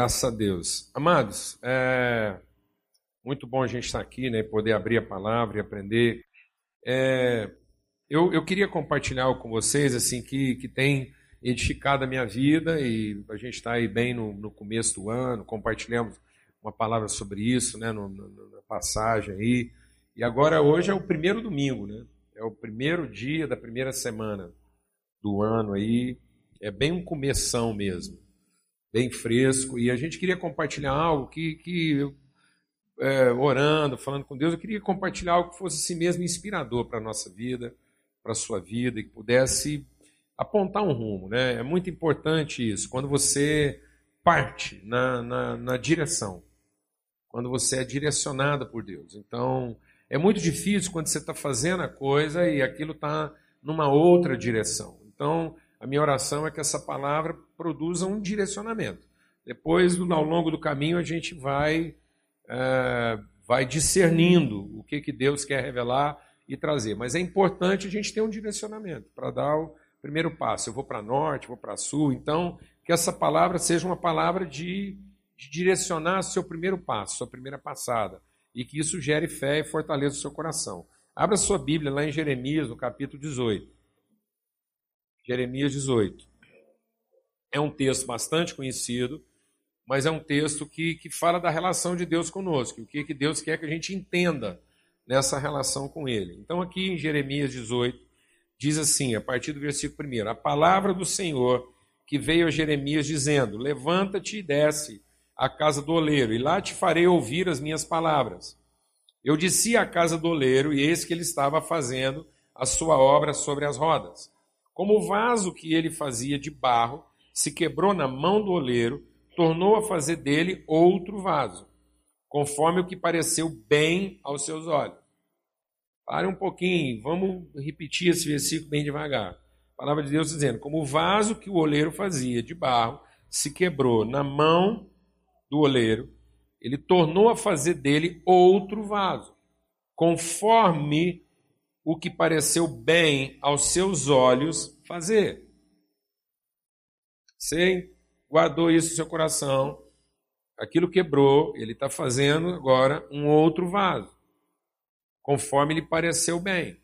Graças a Deus. Amados, é muito bom a gente estar aqui, né? Poder abrir a palavra e aprender. É, eu, eu queria compartilhar com vocês, assim, que, que tem edificado a minha vida e a gente está aí bem no, no começo do ano, compartilhamos uma palavra sobre isso, né? No, no, na passagem aí. E agora, hoje é o primeiro domingo, né? É o primeiro dia da primeira semana do ano aí. É bem um começão mesmo bem fresco. E a gente queria compartilhar algo que, que é, orando, falando com Deus, eu queria compartilhar algo que fosse assim mesmo inspirador para a nossa vida, para a sua vida, e que pudesse apontar um rumo. Né? É muito importante isso, quando você parte na, na, na direção, quando você é direcionado por Deus. Então, é muito difícil quando você está fazendo a coisa e aquilo está numa outra direção. Então, a minha oração é que essa palavra produza um direcionamento. Depois, ao longo do caminho, a gente vai, é, vai discernindo o que, que Deus quer revelar e trazer. Mas é importante a gente ter um direcionamento para dar o primeiro passo. Eu vou para norte, vou para sul. Então, que essa palavra seja uma palavra de, de direcionar seu primeiro passo, sua primeira passada. E que isso gere fé e fortaleça o seu coração. Abra sua Bíblia lá em Jeremias, no capítulo 18. Jeremias 18. É um texto bastante conhecido, mas é um texto que, que fala da relação de Deus conosco, o que, que Deus quer que a gente entenda nessa relação com Ele. Então, aqui em Jeremias 18, diz assim, a partir do versículo 1: A palavra do Senhor que veio a Jeremias dizendo: Levanta-te e desce à casa do oleiro, e lá te farei ouvir as minhas palavras. Eu disse à casa do oleiro, e eis que ele estava fazendo a sua obra sobre as rodas. Como o vaso que ele fazia de barro se quebrou na mão do oleiro, tornou a fazer dele outro vaso, conforme o que pareceu bem aos seus olhos. Pare um pouquinho, vamos repetir esse versículo bem devagar. A palavra de Deus dizendo: Como o vaso que o oleiro fazia de barro se quebrou na mão do oleiro, ele tornou a fazer dele outro vaso, conforme o que pareceu bem aos seus olhos fazer. Você guardou isso no seu coração, aquilo quebrou, ele está fazendo agora um outro vaso, conforme lhe pareceu bem.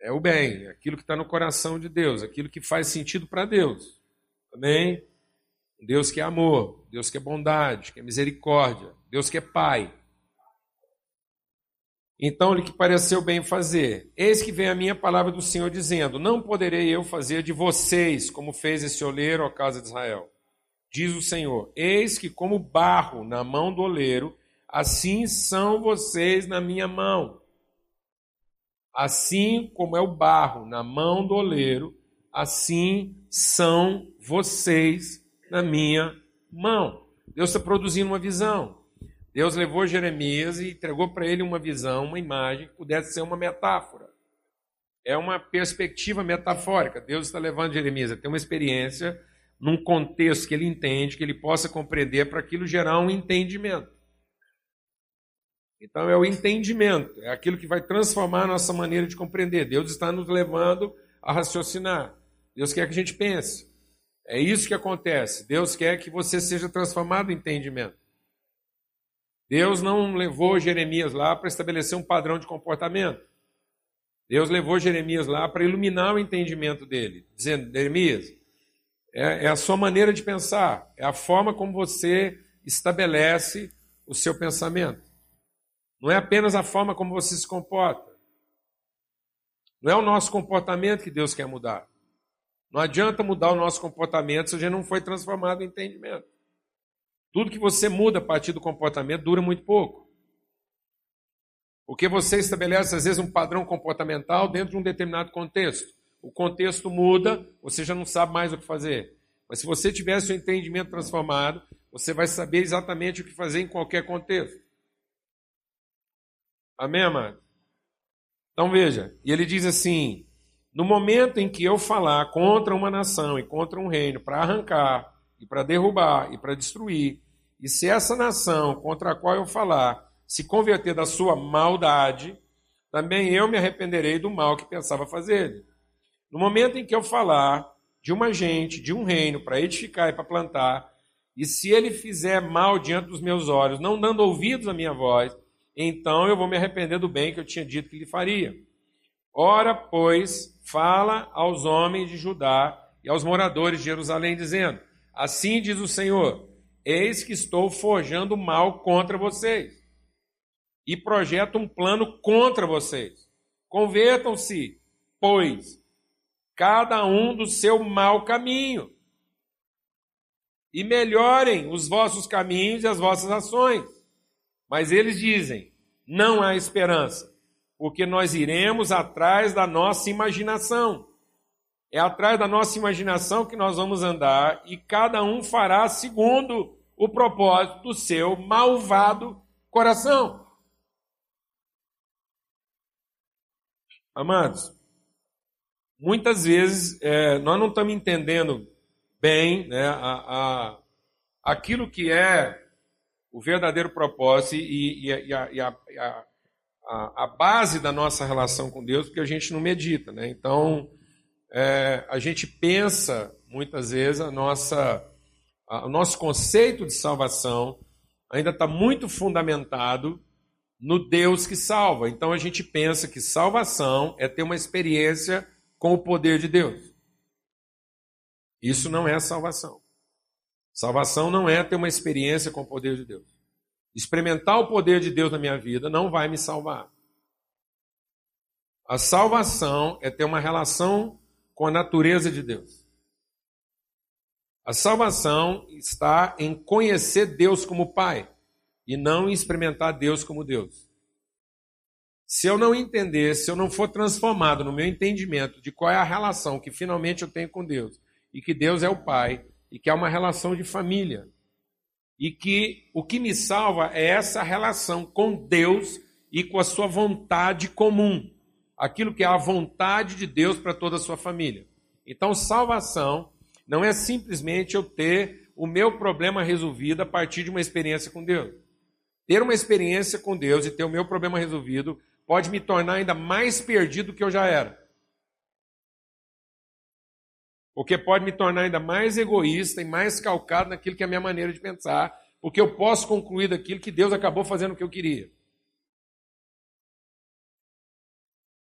É o bem, aquilo que está no coração de Deus, aquilo que faz sentido para Deus. Amém? Deus que é amor, Deus que é bondade, que é misericórdia, Deus que é Pai. Então lhe que pareceu bem fazer. Eis que vem a minha palavra do Senhor dizendo: Não poderei eu fazer de vocês como fez esse oleiro, ó casa de Israel. Diz o Senhor: Eis que, como barro na mão do oleiro, assim são vocês na minha mão. Assim como é o barro na mão do oleiro, assim são vocês na minha mão. Deus está produzindo uma visão. Deus levou Jeremias e entregou para ele uma visão, uma imagem que pudesse ser uma metáfora. É uma perspectiva metafórica. Deus está levando Jeremias a ter uma experiência num contexto que ele entende, que ele possa compreender, para aquilo gerar um entendimento. Então é o entendimento, é aquilo que vai transformar a nossa maneira de compreender. Deus está nos levando a raciocinar. Deus quer que a gente pense. É isso que acontece. Deus quer que você seja transformado em entendimento. Deus não levou Jeremias lá para estabelecer um padrão de comportamento. Deus levou Jeremias lá para iluminar o entendimento dele, dizendo: Jeremias, é, é, a sua maneira de pensar, é a forma como você estabelece o seu pensamento. Não é apenas a forma como você se comporta. Não é o nosso comportamento que Deus quer mudar. Não adianta mudar o nosso comportamento se a gente não foi transformado em entendimento. Tudo que você muda a partir do comportamento dura muito pouco. Porque você estabelece, às vezes, um padrão comportamental dentro de um determinado contexto. O contexto muda, você já não sabe mais o que fazer. Mas se você tiver seu entendimento transformado, você vai saber exatamente o que fazer em qualquer contexto. Amém, amado? Então veja, e ele diz assim: no momento em que eu falar contra uma nação e contra um reino para arrancar, e para derrubar e para destruir. E se essa nação contra a qual eu falar se converter da sua maldade, também eu me arrependerei do mal que pensava fazer. No momento em que eu falar de uma gente, de um reino, para edificar e para plantar, e se ele fizer mal diante dos meus olhos, não dando ouvidos à minha voz, então eu vou me arrepender do bem que eu tinha dito que lhe faria. Ora, pois, fala aos homens de Judá e aos moradores de Jerusalém, dizendo: Assim diz o Senhor: Eis que estou forjando mal contra vocês e projeto um plano contra vocês. Convertam-se, pois, cada um do seu mau caminho e melhorem os vossos caminhos e as vossas ações. Mas eles dizem: não há esperança, porque nós iremos atrás da nossa imaginação. É atrás da nossa imaginação que nós vamos andar e cada um fará segundo o propósito do seu malvado coração. Amados, muitas vezes é, nós não estamos entendendo bem né, a, a, aquilo que é o verdadeiro propósito e, e, e, a, e a, a, base da nossa relação com Deus, porque a gente não medita. Né? Então, é, a gente pensa muitas vezes a nossa, a, o nosso conceito de salvação ainda está muito fundamentado no Deus que salva. Então a gente pensa que salvação é ter uma experiência com o poder de Deus. Isso não é salvação. Salvação não é ter uma experiência com o poder de Deus. Experimentar o poder de Deus na minha vida não vai me salvar. A salvação é ter uma relação com a natureza de Deus. A salvação está em conhecer Deus como Pai e não em experimentar Deus como Deus. Se eu não entender, se eu não for transformado no meu entendimento de qual é a relação que finalmente eu tenho com Deus, e que Deus é o Pai e que é uma relação de família. E que o que me salva é essa relação com Deus e com a sua vontade comum. Aquilo que é a vontade de Deus para toda a sua família. Então, salvação não é simplesmente eu ter o meu problema resolvido a partir de uma experiência com Deus. Ter uma experiência com Deus e ter o meu problema resolvido pode me tornar ainda mais perdido do que eu já era. Porque pode me tornar ainda mais egoísta e mais calcado naquilo que é a minha maneira de pensar, porque eu posso concluir daquilo que Deus acabou fazendo o que eu queria.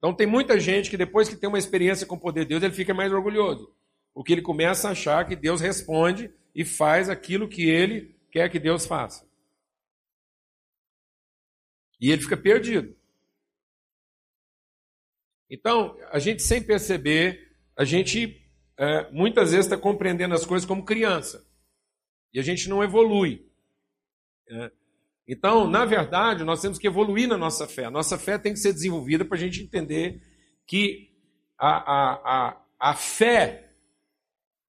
Então tem muita gente que depois que tem uma experiência com o poder de Deus, ele fica mais orgulhoso. Porque ele começa a achar que Deus responde e faz aquilo que ele quer que Deus faça. E ele fica perdido. Então, a gente sem perceber, a gente é, muitas vezes está compreendendo as coisas como criança. E a gente não evolui. É. Então, na verdade, nós temos que evoluir na nossa fé. A nossa fé tem que ser desenvolvida para a gente entender que a, a, a, a fé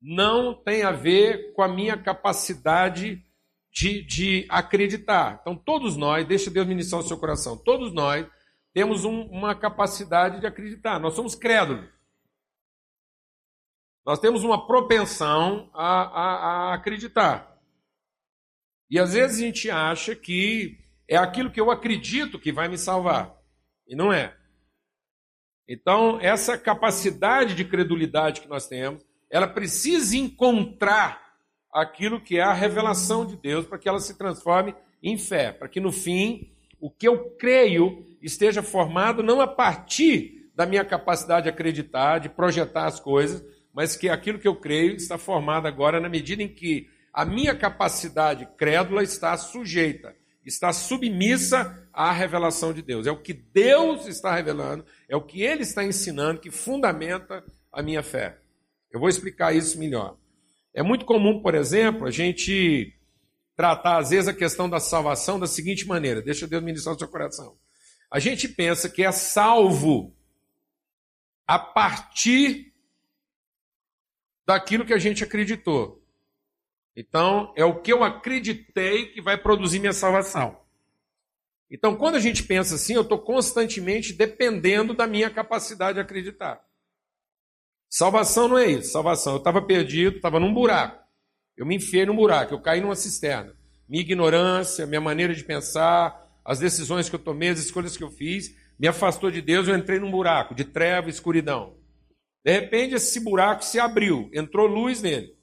não tem a ver com a minha capacidade de, de acreditar. Então, todos nós, deixa Deus ministrar o seu coração, todos nós temos um, uma capacidade de acreditar. Nós somos crédulos. Nós temos uma propensão a, a, a acreditar. E às vezes a gente acha que é aquilo que eu acredito que vai me salvar. E não é. Então, essa capacidade de credulidade que nós temos, ela precisa encontrar aquilo que é a revelação de Deus para que ela se transforme em fé, para que no fim o que eu creio esteja formado não a partir da minha capacidade de acreditar, de projetar as coisas, mas que aquilo que eu creio está formado agora na medida em que a minha capacidade crédula está sujeita, está submissa à revelação de Deus. É o que Deus está revelando, é o que Ele está ensinando que fundamenta a minha fé. Eu vou explicar isso melhor. É muito comum, por exemplo, a gente tratar às vezes a questão da salvação da seguinte maneira: deixa Deus ministrar o seu coração. A gente pensa que é salvo a partir daquilo que a gente acreditou. Então, é o que eu acreditei que vai produzir minha salvação. Então, quando a gente pensa assim, eu estou constantemente dependendo da minha capacidade de acreditar. Salvação não é isso. Salvação, eu estava perdido, estava num buraco. Eu me enfiei num buraco, eu caí numa cisterna. Minha ignorância, minha maneira de pensar, as decisões que eu tomei, as escolhas que eu fiz, me afastou de Deus, eu entrei num buraco de treva e escuridão. De repente, esse buraco se abriu, entrou luz nele.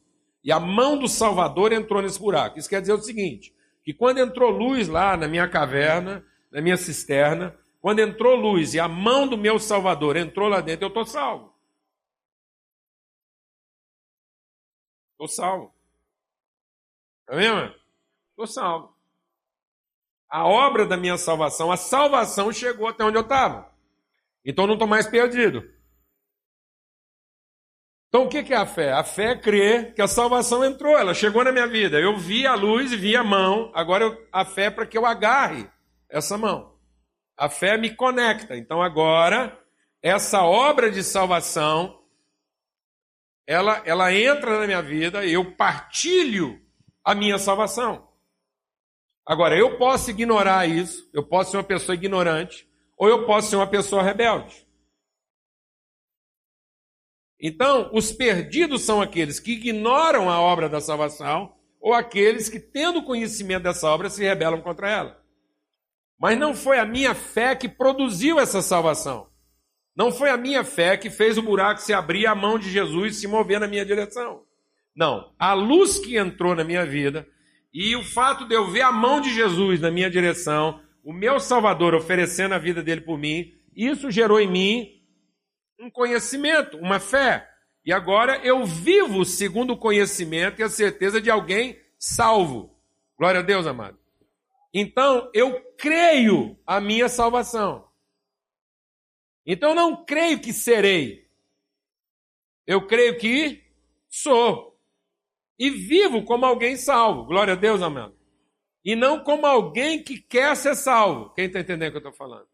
E a mão do Salvador entrou nesse buraco. Isso quer dizer o seguinte: que quando entrou luz lá na minha caverna, na minha cisterna, quando entrou luz e a mão do meu Salvador entrou lá dentro, eu estou salvo. Estou salvo. Está vendo? Estou salvo. A obra da minha salvação, a salvação chegou até onde eu estava. Então eu não estou mais perdido. Então o que é a fé? A fé é crer que a salvação entrou, ela chegou na minha vida. Eu vi a luz e vi a mão, agora eu, a fé é para que eu agarre essa mão. A fé me conecta. Então agora, essa obra de salvação, ela, ela entra na minha vida eu partilho a minha salvação. Agora, eu posso ignorar isso, eu posso ser uma pessoa ignorante, ou eu posso ser uma pessoa rebelde. Então, os perdidos são aqueles que ignoram a obra da salvação ou aqueles que, tendo conhecimento dessa obra, se rebelam contra ela. Mas não foi a minha fé que produziu essa salvação. Não foi a minha fé que fez o buraco se abrir a mão de Jesus se mover na minha direção. Não. A luz que entrou na minha vida e o fato de eu ver a mão de Jesus na minha direção, o meu Salvador oferecendo a vida dele por mim, isso gerou em mim um conhecimento, uma fé. E agora eu vivo segundo o conhecimento e a certeza de alguém salvo. Glória a Deus, amado. Então eu creio a minha salvação. Então eu não creio que serei. Eu creio que sou. E vivo como alguém salvo. Glória a Deus, amado. E não como alguém que quer ser salvo. Quem está entendendo o que eu estou falando?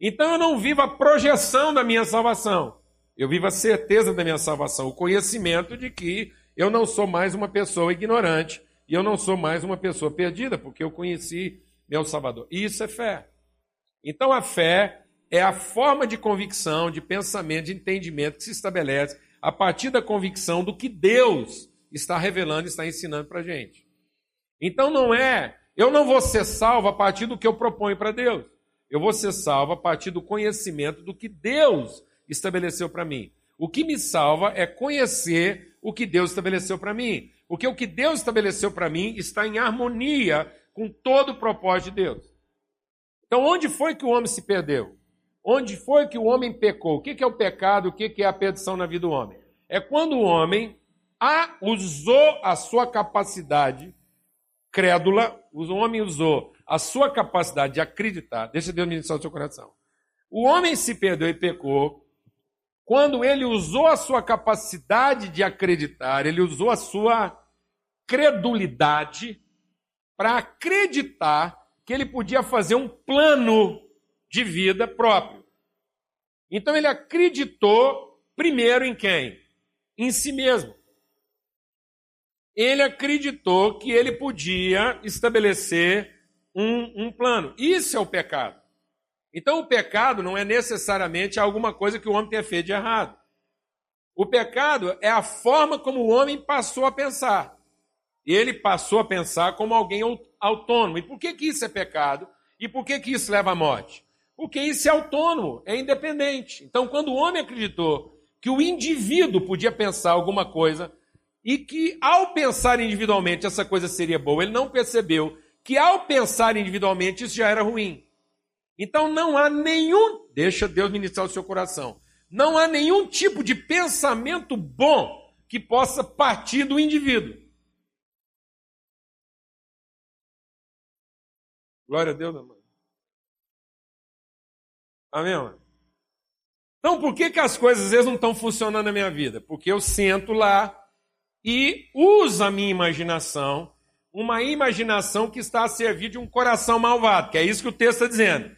Então eu não vivo a projeção da minha salvação. Eu vivo a certeza da minha salvação, o conhecimento de que eu não sou mais uma pessoa ignorante e eu não sou mais uma pessoa perdida, porque eu conheci meu Salvador. Isso é fé. Então a fé é a forma de convicção, de pensamento, de entendimento que se estabelece a partir da convicção do que Deus está revelando, está ensinando para a gente. Então não é, eu não vou ser salvo a partir do que eu proponho para Deus. Eu vou ser salvo a partir do conhecimento do que Deus estabeleceu para mim. O que me salva é conhecer o que Deus estabeleceu para mim. Porque o que Deus estabeleceu para mim está em harmonia com todo o propósito de Deus. Então, onde foi que o homem se perdeu? Onde foi que o homem pecou? O que é o pecado? O que é a perdição na vida do homem? É quando o homem usou a sua capacidade crédula, o homem usou a sua capacidade de acreditar, deixa Deus ministrar o seu coração. O homem se perdeu e pecou quando ele usou a sua capacidade de acreditar, ele usou a sua credulidade para acreditar que ele podia fazer um plano de vida próprio. Então ele acreditou primeiro em quem? Em si mesmo. Ele acreditou que ele podia estabelecer um, um plano. Isso é o pecado. Então, o pecado não é necessariamente alguma coisa que o homem tenha feito de errado. O pecado é a forma como o homem passou a pensar. Ele passou a pensar como alguém autônomo. E por que, que isso é pecado? E por que, que isso leva à morte? Porque isso é autônomo, é independente. Então, quando o homem acreditou que o indivíduo podia pensar alguma coisa e que, ao pensar individualmente, essa coisa seria boa, ele não percebeu que ao pensar individualmente isso já era ruim. Então não há nenhum, deixa Deus ministrar o seu coração, não há nenhum tipo de pensamento bom que possa partir do indivíduo. Glória a Deus. Amém, amado? Então, por que, que as coisas às vezes não estão funcionando na minha vida? Porque eu sento lá e uso a minha imaginação uma imaginação que está a servir de um coração malvado, que é isso que o texto está dizendo.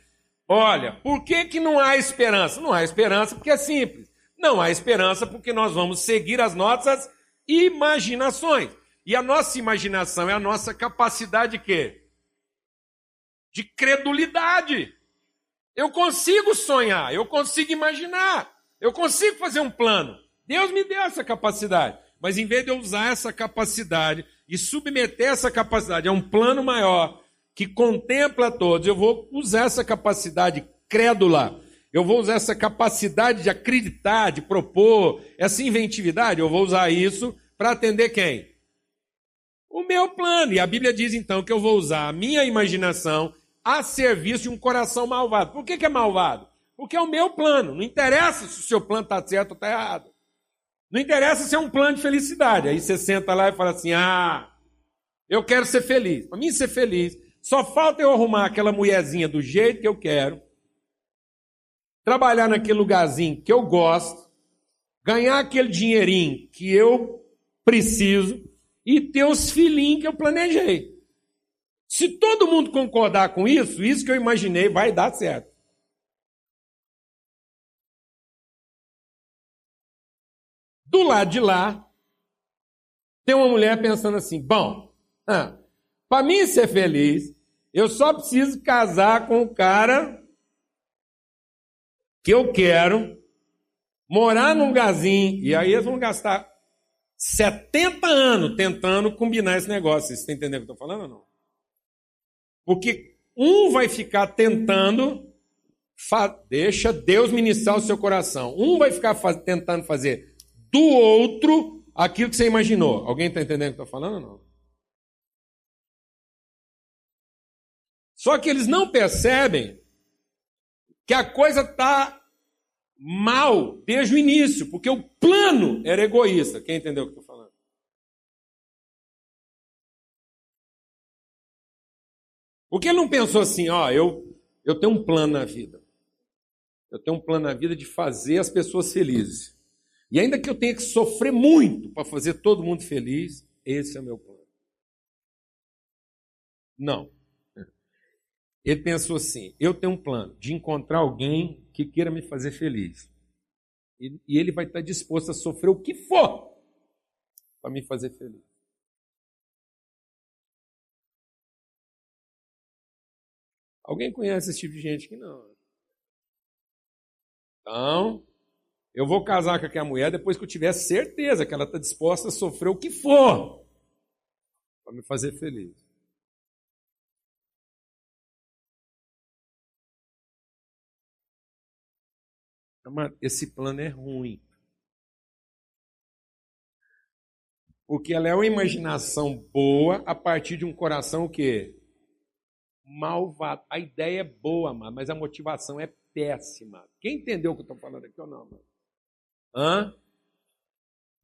Olha, por que, que não há esperança? Não há esperança porque é simples. Não há esperança porque nós vamos seguir as nossas imaginações. E a nossa imaginação é a nossa capacidade de quê? De credulidade. Eu consigo sonhar, eu consigo imaginar, eu consigo fazer um plano. Deus me deu essa capacidade. Mas em vez de eu usar essa capacidade e submeter essa capacidade a um plano maior que contempla todos, eu vou usar essa capacidade crédula eu vou usar essa capacidade de acreditar, de propor, essa inventividade, eu vou usar isso para atender quem? O meu plano. E a Bíblia diz então que eu vou usar a minha imaginação a serviço de um coração malvado. Por que, que é malvado? Porque é o meu plano. Não interessa se o seu plano está certo ou está errado. Não interessa se é um plano de felicidade. Aí você senta lá e fala assim: ah, eu quero ser feliz. Para mim ser feliz, só falta eu arrumar aquela mulherzinha do jeito que eu quero, trabalhar naquele lugarzinho que eu gosto, ganhar aquele dinheirinho que eu preciso e ter os filhinhos que eu planejei. Se todo mundo concordar com isso, isso que eu imaginei vai dar certo. Do lado de lá, tem uma mulher pensando assim: bom, ah, para mim ser feliz, eu só preciso casar com o cara que eu quero, morar num lugarzinho, e aí eles vão gastar 70 anos tentando combinar esse negócio. Você está entendendo o que eu estou falando ou não? Porque um vai ficar tentando, deixa Deus ministrar o seu coração. Um vai ficar tentando fazer do outro aquilo que você imaginou. Alguém está entendendo o que eu estou falando não? Só que eles não percebem que a coisa está mal desde o início, porque o plano era egoísta. Quem entendeu o que eu estou falando? Porque ele não pensou assim, ó, eu, eu tenho um plano na vida. Eu tenho um plano na vida de fazer as pessoas felizes. E ainda que eu tenha que sofrer muito para fazer todo mundo feliz, esse é o meu plano. Não. Ele pensou assim: eu tenho um plano de encontrar alguém que queira me fazer feliz. E, e ele vai estar disposto a sofrer o que for para me fazer feliz. Alguém conhece esse tipo de gente que não? Então, eu vou casar com aquela mulher depois que eu tiver certeza que ela está disposta a sofrer o que for para me fazer feliz. esse plano é ruim. Porque ela é uma imaginação boa a partir de um coração o quê? Malvado. A ideia é boa, mas a motivação é péssima. Quem entendeu o que eu estou falando aqui ou não? Mano? Hã?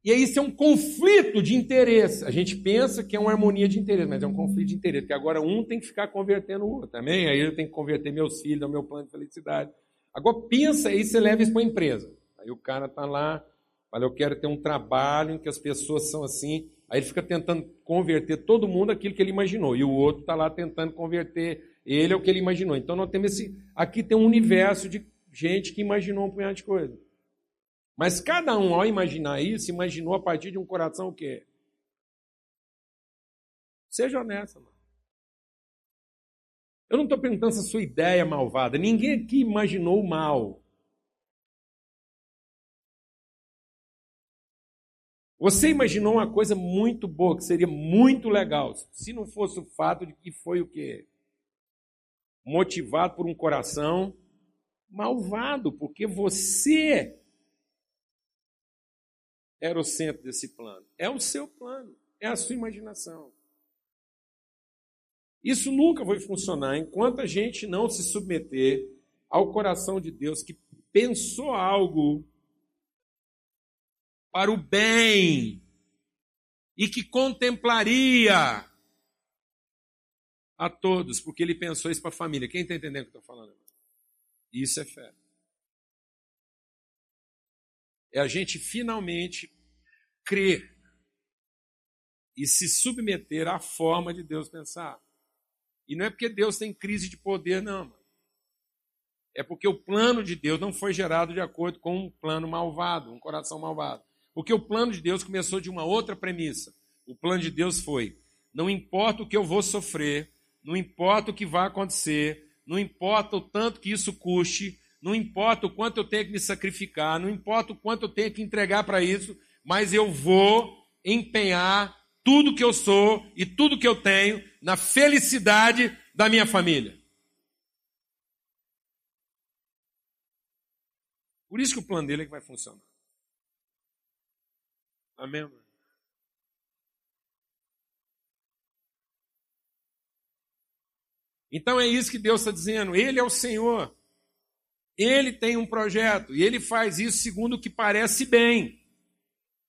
E aí isso é um conflito de interesse. A gente pensa que é uma harmonia de interesse, mas é um conflito de interesse, porque agora um tem que ficar convertendo o outro também. Aí eu tenho que converter meus filhos ao meu plano de felicidade. Agora pensa aí, você leva isso para a empresa. Aí o cara está lá, fala, eu quero ter um trabalho em que as pessoas são assim. Aí ele fica tentando converter todo mundo aquilo que ele imaginou. E o outro está lá tentando converter ele ao que ele imaginou. Então nós temos esse. Aqui tem um universo de gente que imaginou um punhado de coisa. Mas cada um, ao imaginar isso, imaginou a partir de um coração o quê? Seja honesto, mano. Eu não estou perguntando se a sua ideia é malvada. Ninguém aqui imaginou o mal. Você imaginou uma coisa muito boa, que seria muito legal, se não fosse o fato de que foi o quê? Motivado por um coração malvado, porque você era o centro desse plano. É o seu plano, é a sua imaginação. Isso nunca vai funcionar enquanto a gente não se submeter ao coração de Deus que pensou algo para o bem e que contemplaria a todos, porque ele pensou isso para a família. Quem está entendendo o que eu estou falando? Isso é fé. É a gente finalmente crer e se submeter à forma de Deus pensar. E não é porque Deus tem crise de poder, não. É porque o plano de Deus não foi gerado de acordo com um plano malvado, um coração malvado. Porque o plano de Deus começou de uma outra premissa. O plano de Deus foi: não importa o que eu vou sofrer, não importa o que vai acontecer, não importa o tanto que isso custe, não importa o quanto eu tenho que me sacrificar, não importa o quanto eu tenho que entregar para isso, mas eu vou empenhar tudo que eu sou e tudo que eu tenho na felicidade da minha família. Por isso que o plano dele é que vai funcionar. Amém? Então é isso que Deus está dizendo. Ele é o Senhor. Ele tem um projeto e ele faz isso segundo o que parece bem.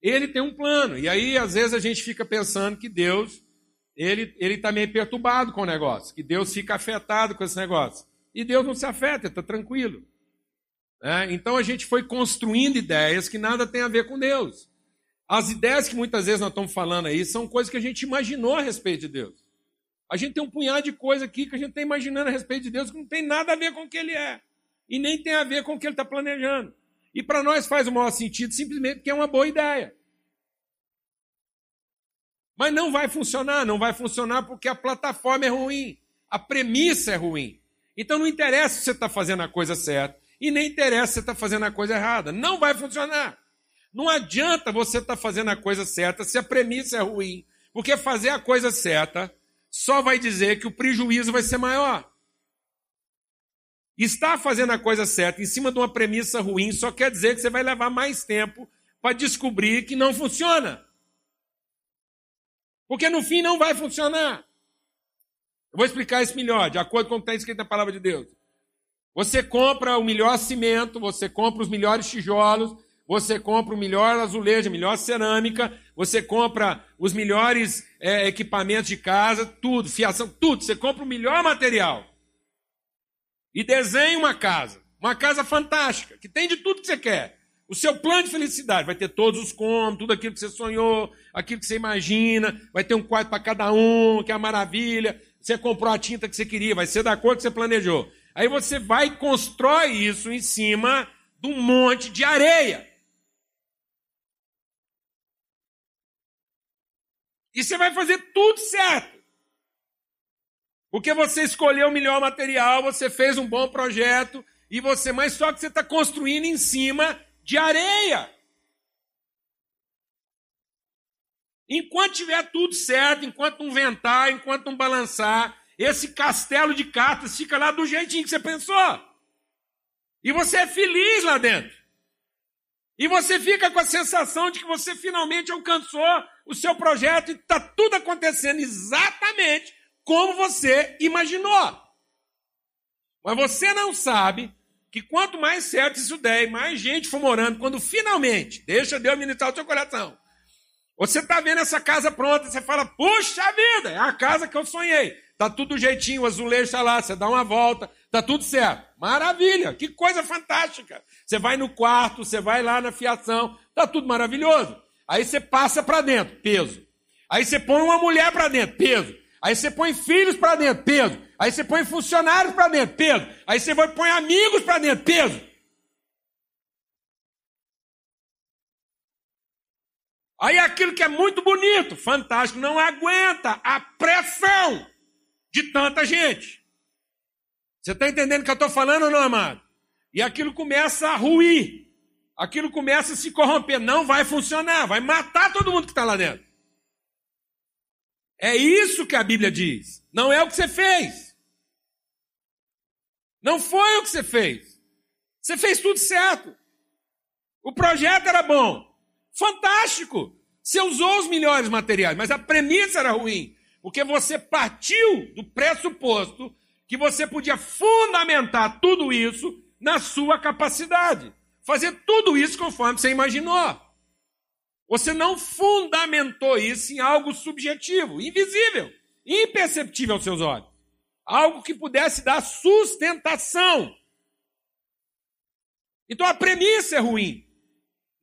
Ele tem um plano. E aí, às vezes, a gente fica pensando que Deus ele está meio perturbado com o negócio, que Deus fica afetado com esse negócio. E Deus não se afeta, está tranquilo. É? Então a gente foi construindo ideias que nada tem a ver com Deus. As ideias que muitas vezes nós estamos falando aí são coisas que a gente imaginou a respeito de Deus. A gente tem um punhado de coisa aqui que a gente está imaginando a respeito de Deus que não tem nada a ver com o que Ele é. E nem tem a ver com o que Ele está planejando. E para nós faz o maior sentido simplesmente porque é uma boa ideia. Mas não vai funcionar, não vai funcionar porque a plataforma é ruim, a premissa é ruim. Então não interessa se você está fazendo a coisa certa e nem interessa se você está fazendo a coisa errada. Não vai funcionar. Não adianta você estar tá fazendo a coisa certa se a premissa é ruim, porque fazer a coisa certa só vai dizer que o prejuízo vai ser maior. Estar fazendo a coisa certa em cima de uma premissa ruim só quer dizer que você vai levar mais tempo para descobrir que não funciona. Porque no fim não vai funcionar. Eu vou explicar isso melhor, de acordo com o que está escrito na palavra de Deus. Você compra o melhor cimento, você compra os melhores tijolos, você compra o melhor azulejo, a melhor cerâmica, você compra os melhores é, equipamentos de casa, tudo, fiação, tudo. Você compra o melhor material. E desenha uma casa. Uma casa fantástica, que tem de tudo que você quer. O seu plano de felicidade vai ter todos os cômodos, tudo aquilo que você sonhou, aquilo que você imagina, vai ter um quarto para cada um, que é a maravilha. Você comprou a tinta que você queria, vai ser da cor que você planejou. Aí você vai e constrói isso em cima de um monte de areia. E você vai fazer tudo certo. Porque você escolheu o melhor material, você fez um bom projeto, e você, mas só que você está construindo em cima de areia. Enquanto tiver tudo certo, enquanto um ventar, enquanto um balançar, esse castelo de cartas fica lá do jeitinho que você pensou. E você é feliz lá dentro. E você fica com a sensação de que você finalmente alcançou o seu projeto e está tudo acontecendo exatamente como você imaginou. Mas você não sabe que quanto mais certo isso der mais gente for morando, quando finalmente, deixa Deus ministrar o seu coração, você está vendo essa casa pronta, você fala, puxa vida, é a casa que eu sonhei. Tá tudo jeitinho, o azulejo está lá, você dá uma volta, tá tudo certo. Maravilha, que coisa fantástica. Você vai no quarto, você vai lá na fiação, tá tudo maravilhoso. Aí você passa para dentro, peso. Aí você põe uma mulher para dentro, peso. Aí você põe filhos para dentro, peso. Aí você põe funcionários para dentro, peso. Aí você põe amigos para dentro, peso. Aí aquilo que é muito bonito, fantástico, não aguenta a pressão de tanta gente. Você está entendendo o que eu estou falando ou não, amado? E aquilo começa a ruir. Aquilo começa a se corromper. Não vai funcionar, vai matar todo mundo que está lá dentro. É isso que a Bíblia diz. Não é o que você fez. Não foi o que você fez. Você fez tudo certo. O projeto era bom. Fantástico! Você usou os melhores materiais, mas a premissa era ruim, porque você partiu do pressuposto que você podia fundamentar tudo isso na sua capacidade, fazer tudo isso conforme você imaginou. Você não fundamentou isso em algo subjetivo, invisível, imperceptível aos seus olhos. Algo que pudesse dar sustentação. Então a premissa é ruim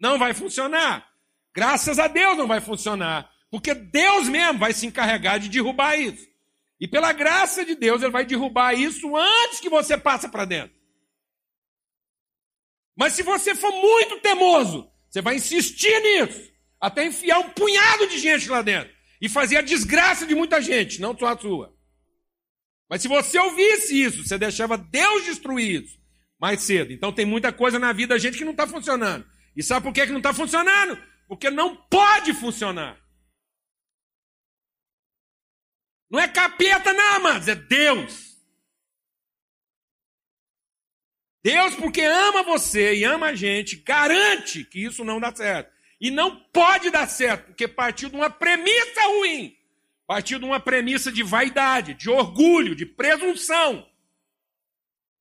não vai funcionar. Graças a Deus não vai funcionar. Porque Deus mesmo vai se encarregar de derrubar isso. E pela graça de Deus, Ele vai derrubar isso antes que você passe para dentro. Mas se você for muito teimoso, você vai insistir nisso, até enfiar um punhado de gente lá dentro e fazer a desgraça de muita gente, não só a sua. Mas se você ouvisse isso, você deixava Deus destruir isso mais cedo. Então tem muita coisa na vida da gente que não está funcionando. E sabe por que, que não está funcionando? Porque não pode funcionar. Não é capeta, não, amados, é Deus. Deus, porque ama você e ama a gente, garante que isso não dá certo. E não pode dar certo, porque partiu de uma premissa ruim. Partiu de uma premissa de vaidade, de orgulho, de presunção.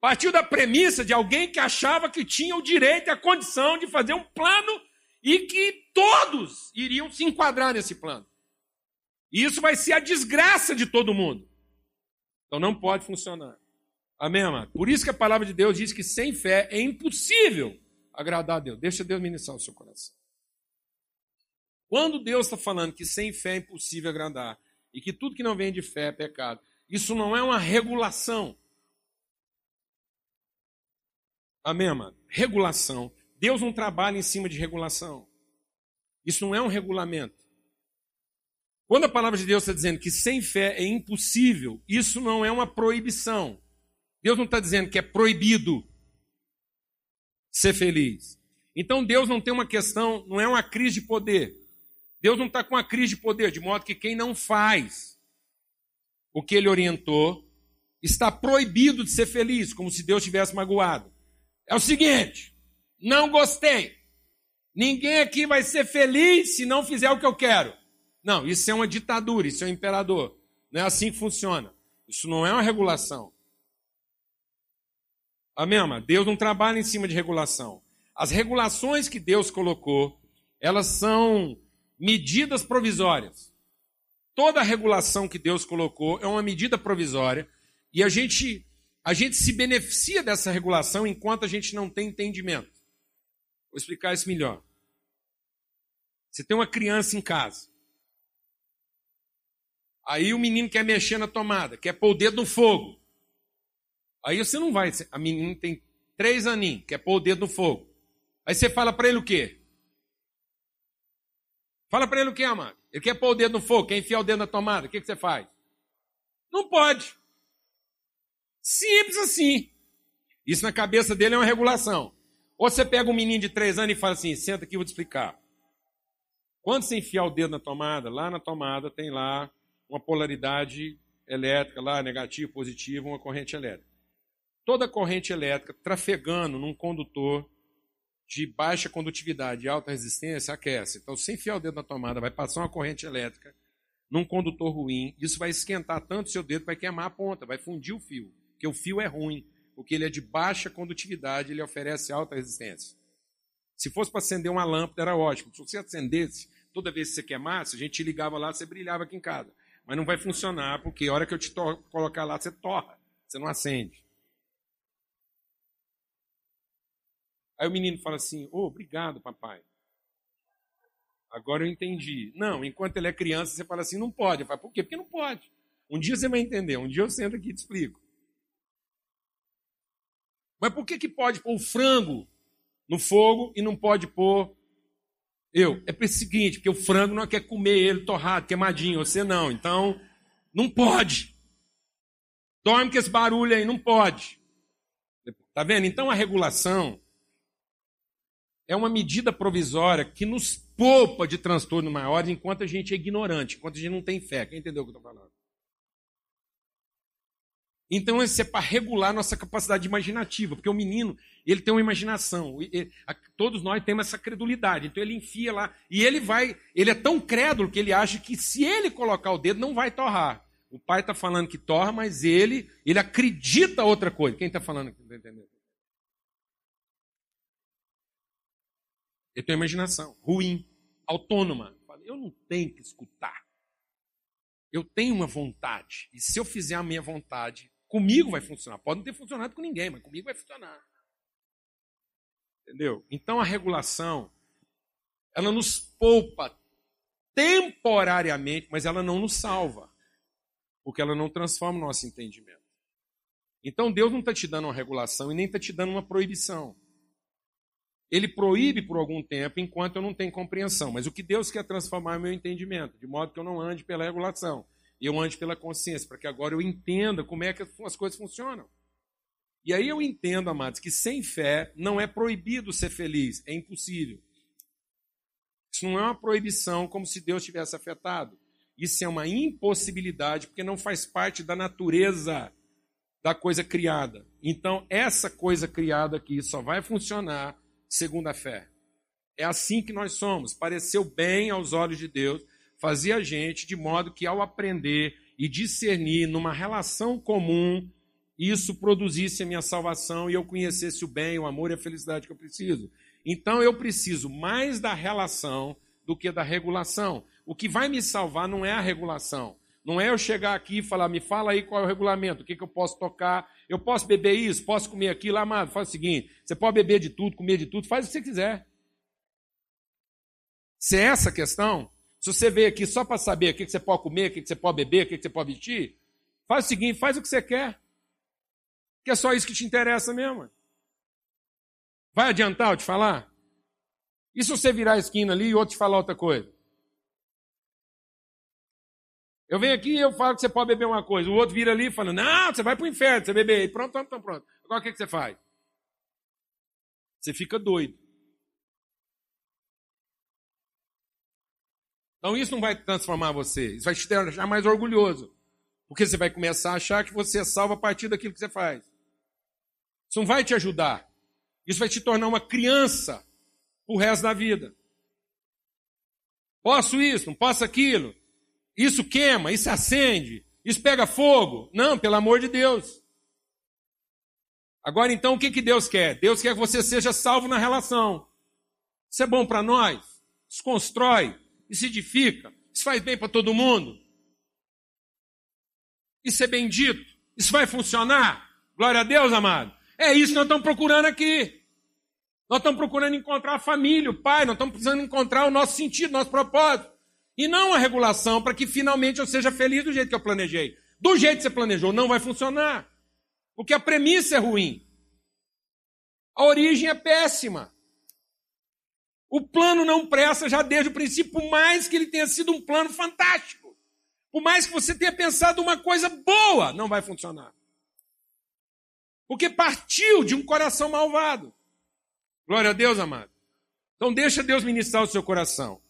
Partiu da premissa de alguém que achava que tinha o direito e a condição de fazer um plano e que todos iriam se enquadrar nesse plano. E isso vai ser a desgraça de todo mundo. Então não pode funcionar. Amém, amado? Por isso que a palavra de Deus diz que sem fé é impossível agradar a Deus. Deixa Deus ministrar o seu coração. Quando Deus está falando que sem fé é impossível agradar e que tudo que não vem de fé é pecado, isso não é uma regulação. Amém, amado? Regulação. Deus não trabalha em cima de regulação. Isso não é um regulamento. Quando a palavra de Deus está dizendo que sem fé é impossível, isso não é uma proibição. Deus não está dizendo que é proibido ser feliz. Então Deus não tem uma questão, não é uma crise de poder. Deus não está com uma crise de poder, de modo que quem não faz o que ele orientou está proibido de ser feliz, como se Deus tivesse magoado. É o seguinte: não gostei. Ninguém aqui vai ser feliz se não fizer o que eu quero. Não, isso é uma ditadura, isso é um imperador. Não é assim que funciona. Isso não é uma regulação. Amém? Deus não trabalha em cima de regulação. As regulações que Deus colocou, elas são medidas provisórias. Toda a regulação que Deus colocou é uma medida provisória e a gente a gente se beneficia dessa regulação enquanto a gente não tem entendimento. Vou explicar isso melhor. Você tem uma criança em casa. Aí o menino quer mexer na tomada, quer pôr o dedo no fogo. Aí você não vai. A menina tem três aninhos, quer pôr o dedo no fogo. Aí você fala para ele o quê? Fala para ele o quê, amado? Ele quer pôr o dedo no fogo, quer enfiar o dedo na tomada. O que, que você faz? Não pode. Simples assim. Isso na cabeça dele é uma regulação. Ou você pega um menino de três anos e fala assim: senta aqui, vou te explicar. Quando você enfiar o dedo na tomada, lá na tomada tem lá uma polaridade elétrica, lá negativo, positivo, uma corrente elétrica. Toda corrente elétrica trafegando num condutor de baixa condutividade e alta resistência aquece. Então, sem enfiar o dedo na tomada, vai passar uma corrente elétrica num condutor ruim. Isso vai esquentar tanto seu dedo, vai queimar a ponta, vai fundir o fio. Porque o fio é ruim, porque ele é de baixa condutividade, ele oferece alta resistência. Se fosse para acender uma lâmpada, era ótimo. Se você acendesse, toda vez que você queimasse, a gente ligava lá, você brilhava aqui em casa. Mas não vai funcionar, porque a hora que eu te colocar lá, você torra, você não acende. Aí o menino fala assim: oh, obrigado, papai. Agora eu entendi. Não, enquanto ele é criança, você fala assim: não pode. Eu falo, por quê? Porque não pode. Um dia você vai entender, um dia eu sento aqui e te explico. Mas por que, que pode pôr o frango no fogo e não pode pôr eu, é o seguinte, porque o frango não quer comer ele torrado, queimadinho, você não. Então, não pode. Dorme com esse barulho aí, não pode. Tá vendo? Então a regulação é uma medida provisória que nos poupa de transtorno maiores enquanto a gente é ignorante, enquanto a gente não tem fé. Quem entendeu o que eu estou falando? Então, isso é para regular nossa capacidade imaginativa, porque o menino, ele tem uma imaginação. todos nós temos essa credulidade. Então, ele enfia lá. E ele vai. Ele é tão crédulo que ele acha que se ele colocar o dedo, não vai torrar. O pai está falando que torra, mas ele, ele acredita outra coisa. Quem está falando aqui? Está entendendo? Ele tem uma imaginação ruim, autônoma. Eu não tenho que escutar. Eu tenho uma vontade. E se eu fizer a minha vontade, Comigo vai funcionar. Pode não ter funcionado com ninguém, mas comigo vai funcionar. Entendeu? Então a regulação, ela nos poupa temporariamente, mas ela não nos salva. Porque ela não transforma o nosso entendimento. Então Deus não está te dando uma regulação e nem está te dando uma proibição. Ele proíbe por algum tempo enquanto eu não tenho compreensão. Mas o que Deus quer transformar é meu entendimento, de modo que eu não ande pela regulação eu ande pela consciência, para que agora eu entenda como é que as coisas funcionam. E aí eu entendo, amados, que sem fé não é proibido ser feliz, é impossível. Isso não é uma proibição como se Deus tivesse afetado. Isso é uma impossibilidade, porque não faz parte da natureza da coisa criada. Então, essa coisa criada aqui só vai funcionar segundo a fé. É assim que nós somos. Pareceu bem aos olhos de Deus, fazia a gente de modo que ao aprender e discernir numa relação comum, isso produzisse a minha salvação e eu conhecesse o bem, o amor e a felicidade que eu preciso. Então eu preciso mais da relação do que da regulação. O que vai me salvar não é a regulação. Não é eu chegar aqui e falar, me fala aí qual é o regulamento, o que, que eu posso tocar, eu posso beber isso, posso comer aquilo, amado, faz o seguinte, você pode beber de tudo, comer de tudo, faz o que você quiser. Se é essa questão, se você veio aqui só para saber o que, você pode comer, o que, você pode beber, o que, você pode vestir, faz o seguinte, faz o que você quer. Que é só isso que te interessa mesmo. Vai adiantar eu te falar? E se você virar a esquina ali e outro te falar outra coisa? Eu venho aqui e eu falo que você pode beber uma coisa. O outro vira ali e fala, não, você vai para o inferno, você beber. Pronto, pronto, pronto, pronto. Agora o que, que você faz? Você fica doido. Então isso não vai transformar você. Isso vai te deixar mais orgulhoso. Porque você vai começar a achar que você é salvo a partir daquilo que você faz. Isso não vai te ajudar. Isso vai te tornar uma criança o resto da vida. Posso isso, não posso aquilo. Isso queima, isso acende, isso pega fogo. Não, pelo amor de Deus. Agora então, o que, que Deus quer? Deus quer que você seja salvo na relação. Isso é bom para nós. Isso constrói, isso edifica, isso faz bem para todo mundo. Isso é bendito, isso vai funcionar. Glória a Deus, amado. É isso que nós estamos procurando aqui. Nós estamos procurando encontrar a família, o pai, nós estamos precisando encontrar o nosso sentido, nosso propósito. E não a regulação para que finalmente eu seja feliz do jeito que eu planejei. Do jeito que você planejou, não vai funcionar. Porque a premissa é ruim. A origem é péssima. O plano não presta já desde o princípio, por mais que ele tenha sido um plano fantástico. Por mais que você tenha pensado uma coisa boa, não vai funcionar. Porque partiu de um coração malvado. Glória a Deus, amado. Então deixa Deus ministrar o seu coração.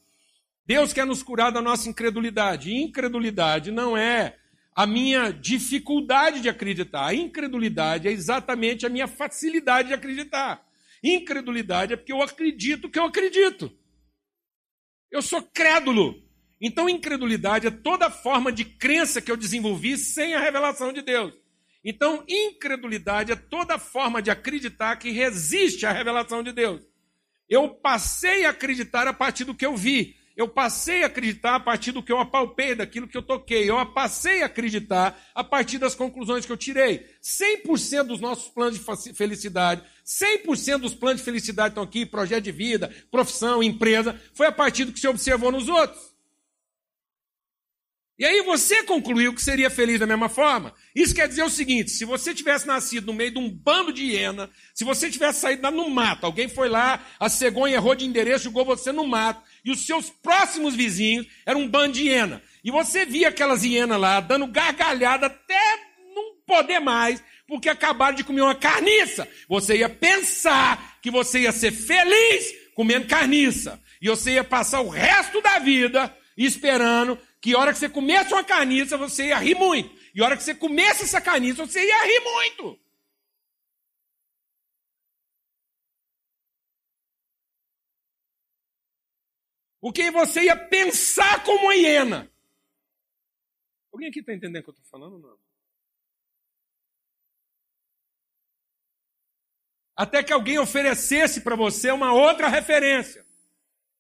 Deus quer nos curar da nossa incredulidade. E incredulidade não é a minha dificuldade de acreditar. A incredulidade é exatamente a minha facilidade de acreditar. Incredulidade é porque eu acredito que eu acredito. Eu sou crédulo. Então, incredulidade é toda forma de crença que eu desenvolvi sem a revelação de Deus. Então, incredulidade é toda forma de acreditar que resiste à revelação de Deus. Eu passei a acreditar a partir do que eu vi. Eu passei a acreditar a partir do que eu apalpei, daquilo que eu toquei. Eu passei a acreditar a partir das conclusões que eu tirei. 100% dos nossos planos de felicidade, 100% dos planos de felicidade estão aqui, projeto de vida, profissão, empresa, foi a partir do que você observou nos outros. E aí você concluiu que seria feliz da mesma forma. Isso quer dizer o seguinte: se você tivesse nascido no meio de um bando de hiena, se você tivesse saído lá no mato, alguém foi lá, a cegonha errou de endereço, jogou você no mato, e os seus próximos vizinhos eram um bando de hiena. E você via aquelas hienas lá dando gargalhada até não poder mais, porque acabaram de comer uma carniça. Você ia pensar que você ia ser feliz comendo carniça. E você ia passar o resto da vida esperando que a hora que você comesse uma carniça, você ia rir muito. E a hora que você comesse essa carniça, você ia rir muito. Porque você ia pensar como uma hiena. Alguém aqui está entendendo o que eu estou falando? Não. Até que alguém oferecesse para você uma outra referência.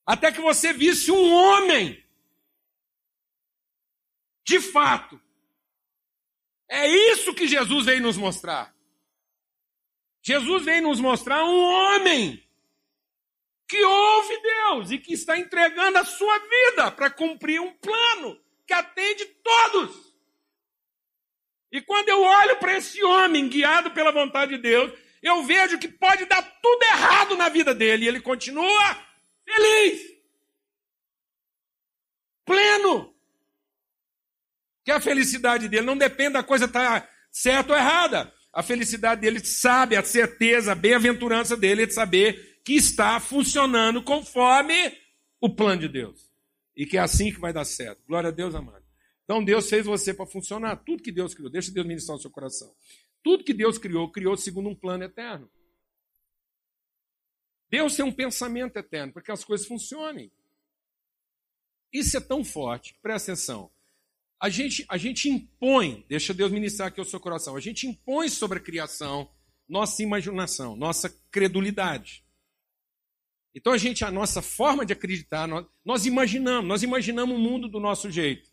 Até que você visse um homem de fato. É isso que Jesus veio nos mostrar. Jesus veio nos mostrar um homem que ouve Deus e que está entregando a sua vida para cumprir um plano que atende todos. E quando eu olho para esse homem guiado pela vontade de Deus, eu vejo que pode dar tudo errado na vida dele e ele continua feliz, pleno. Que a felicidade dele não depende da coisa estar tá certa ou errada. A felicidade dele sabe, a certeza, a bem-aventurança dele é de saber que está funcionando conforme o plano de Deus. E que é assim que vai dar certo. Glória a Deus, amado. Então Deus fez você para funcionar. Tudo que Deus criou. Deixa Deus ministrar o seu coração. Tudo que Deus criou, criou segundo um plano eterno. Deus tem um pensamento eterno para que as coisas funcionem. Isso é tão forte, presta atenção. A gente, a gente impõe, deixa Deus ministrar aqui o seu coração, a gente impõe sobre a criação nossa imaginação, nossa credulidade. Então a gente, a nossa forma de acreditar, nós, nós imaginamos, nós imaginamos o mundo do nosso jeito.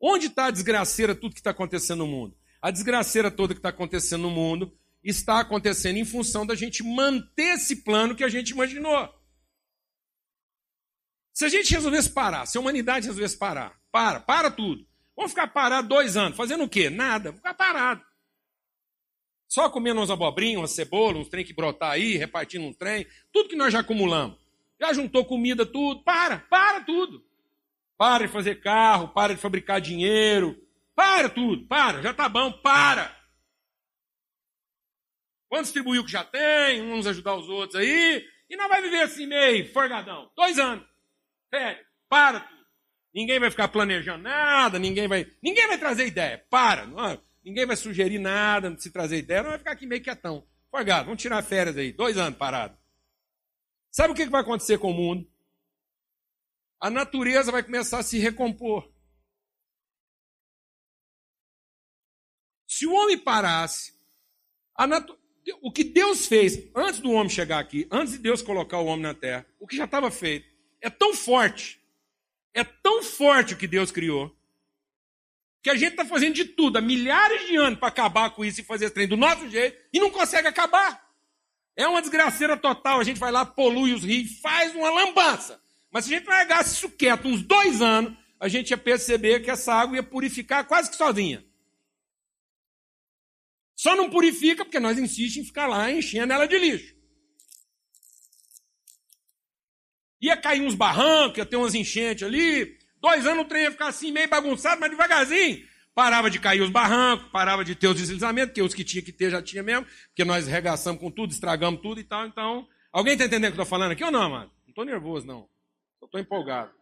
Onde está a desgraceira tudo que está acontecendo no mundo? A desgraceira toda que está acontecendo no mundo está acontecendo em função da gente manter esse plano que a gente imaginou. Se a gente resolvesse parar, se a humanidade resolvesse parar, para, para tudo. Vamos ficar parado dois anos, fazendo o quê? Nada, ficar parado. Só comendo uns abobrinhos, uma cebola, uns trem que brotar aí, repartindo um trem, tudo que nós já acumulamos. Já juntou comida, tudo. Para, para tudo. Para de fazer carro, para de fabricar dinheiro. Para tudo, para, já tá bom, para. Vamos distribuir o que já tem, vamos ajudar os outros aí, e não vai viver assim meio, forgadão. Dois anos. Sério, para tudo. Ninguém vai ficar planejando nada, ninguém vai, ninguém vai trazer ideia. Para, não, ninguém vai sugerir nada, se trazer ideia, não vai ficar aqui meio quietão. Forgado, vamos tirar férias aí, dois anos parado. Sabe o que vai acontecer com o mundo? A natureza vai começar a se recompor. Se o homem parasse, natu... o que Deus fez antes do homem chegar aqui, antes de Deus colocar o homem na terra, o que já estava feito, é tão forte, é tão forte o que Deus criou, que a gente está fazendo de tudo há milhares de anos para acabar com isso e fazer esse trem do nosso jeito e não consegue acabar. É uma desgraceira total. A gente vai lá, polui os rios, faz uma lambança. Mas se a gente largasse isso quieto uns dois anos, a gente ia perceber que essa água ia purificar quase que sozinha. Só não purifica porque nós insistimos em ficar lá enchendo ela de lixo. Ia cair uns barrancos, ia ter umas enchentes ali. Dois anos o trem ia ficar assim, meio bagunçado, mas devagarzinho. Parava de cair os barrancos, parava de ter os deslizamentos, porque os que tinha que ter já tinha mesmo, porque nós regaçamos com tudo, estragamos tudo e tal. Então, alguém está entendendo o que eu estou falando aqui ou não, mano? Não estou nervoso, não. Estou empolgado.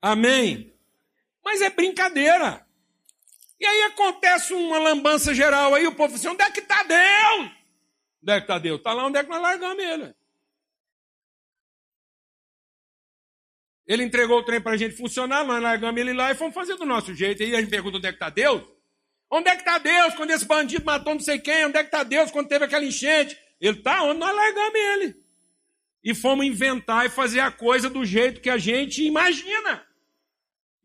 Amém? Mas é brincadeira. E aí acontece uma lambança geral aí, o povo assim, onde é que está Deus? Onde é que está Deus? Está lá onde é que nós largamos ele. Ele entregou o trem para a gente funcionar, nós largamos ele lá e fomos fazer do nosso jeito. E a gente pergunta onde é que está Deus? Onde é que está Deus quando esse bandido matou não sei quem? Onde é que está Deus quando teve aquela enchente? Ele está onde nós largamos ele. E fomos inventar e fazer a coisa do jeito que a gente imagina.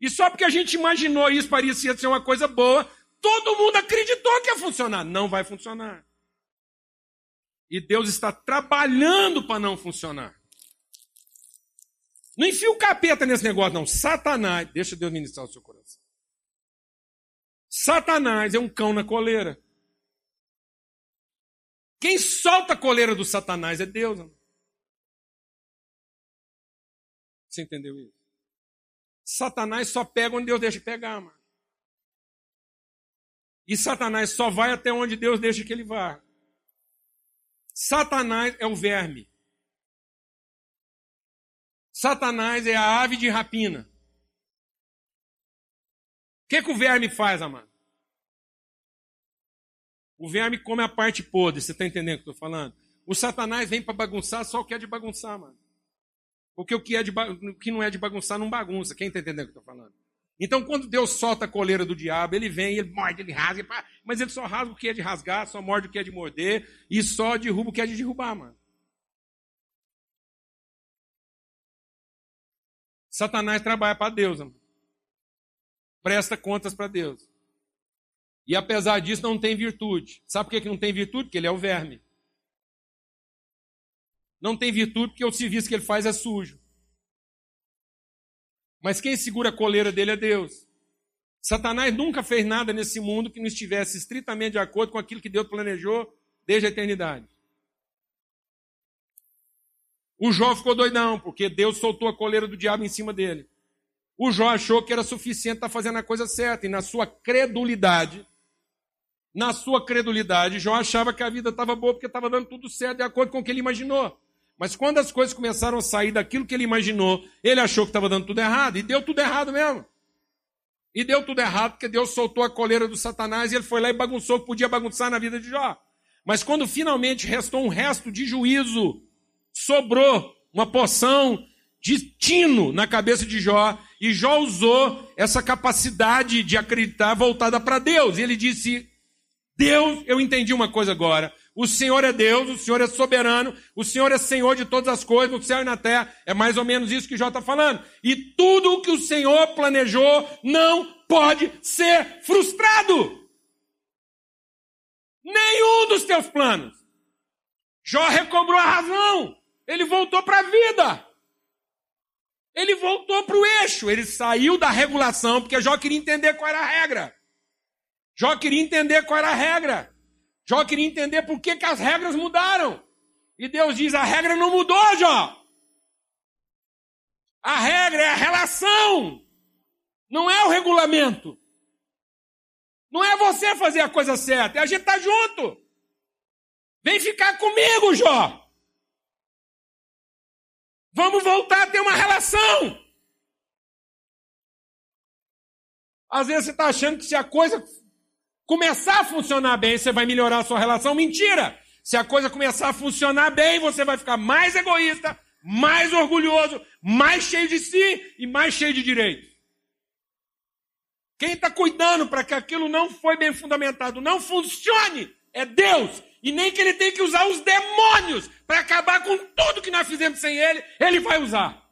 E só porque a gente imaginou isso parecia ser uma coisa boa, todo mundo acreditou que ia funcionar. Não vai funcionar. E Deus está trabalhando para não funcionar. Não enfia o capeta nesse negócio, não. Satanás, deixa Deus ministrar o seu coração. Satanás é um cão na coleira. Quem solta a coleira do Satanás é Deus. Não? Você entendeu isso? Satanás só pega onde Deus deixa pegar, mano. E Satanás só vai até onde Deus deixa que ele vá. Satanás é o verme. Satanás é a ave de rapina. O que, que o verme faz, amado? O verme come a parte podre, você está entendendo o que eu estou falando? O Satanás vem para bagunçar só o que é de bagunçar, mano. Porque o que, é de, o que não é de bagunçar não bagunça. Quem está entendendo o que eu estou falando? Então, quando Deus solta a coleira do diabo, ele vem, ele morde, ele rasga, mas ele só rasga o que é de rasgar, só morde o que é de morder e só derruba o que é de derrubar, mano. Satanás trabalha para Deus, mano. presta contas para Deus. E apesar disso, não tem virtude. Sabe por que não tem virtude? Porque ele é o verme não tem virtude porque o serviço que ele faz é sujo. Mas quem segura a coleira dele é Deus. Satanás nunca fez nada nesse mundo que não estivesse estritamente de acordo com aquilo que Deus planejou desde a eternidade. O Jó ficou doidão, porque Deus soltou a coleira do diabo em cima dele. O Jó achou que era suficiente estar fazendo a coisa certa, e na sua credulidade, na sua credulidade, Jó achava que a vida estava boa porque estava dando tudo certo de acordo com o que ele imaginou. Mas quando as coisas começaram a sair daquilo que ele imaginou, ele achou que estava dando tudo errado, e deu tudo errado mesmo. E deu tudo errado, porque Deus soltou a coleira do Satanás e ele foi lá e bagunçou o que podia bagunçar na vida de Jó. Mas quando finalmente restou um resto de juízo, sobrou uma poção de tino na cabeça de Jó, e Jó usou essa capacidade de acreditar voltada para Deus. E ele disse: Deus, eu entendi uma coisa agora. O Senhor é Deus, o Senhor é soberano, o Senhor é Senhor de todas as coisas, no céu e na terra. É mais ou menos isso que Jó está falando. E tudo o que o Senhor planejou não pode ser frustrado. Nenhum dos teus planos. Jó recobrou a razão. Ele voltou para a vida. Ele voltou para o eixo. Ele saiu da regulação, porque Jó queria entender qual era a regra. Jó queria entender qual era a regra. Jó queria entender por que, que as regras mudaram. E Deus diz: a regra não mudou, Jó. A regra é a relação, não é o regulamento. Não é você fazer a coisa certa, é a gente estar tá junto. Vem ficar comigo, Jó. Vamos voltar a ter uma relação. Às vezes você está achando que se a coisa começar a funcionar bem, você vai melhorar a sua relação. Mentira! Se a coisa começar a funcionar bem, você vai ficar mais egoísta, mais orgulhoso, mais cheio de si e mais cheio de direitos. Quem está cuidando para que aquilo não foi bem fundamentado, não funcione, é Deus. E nem que ele tem que usar os demônios para acabar com tudo que nós fizemos sem ele, ele vai usar.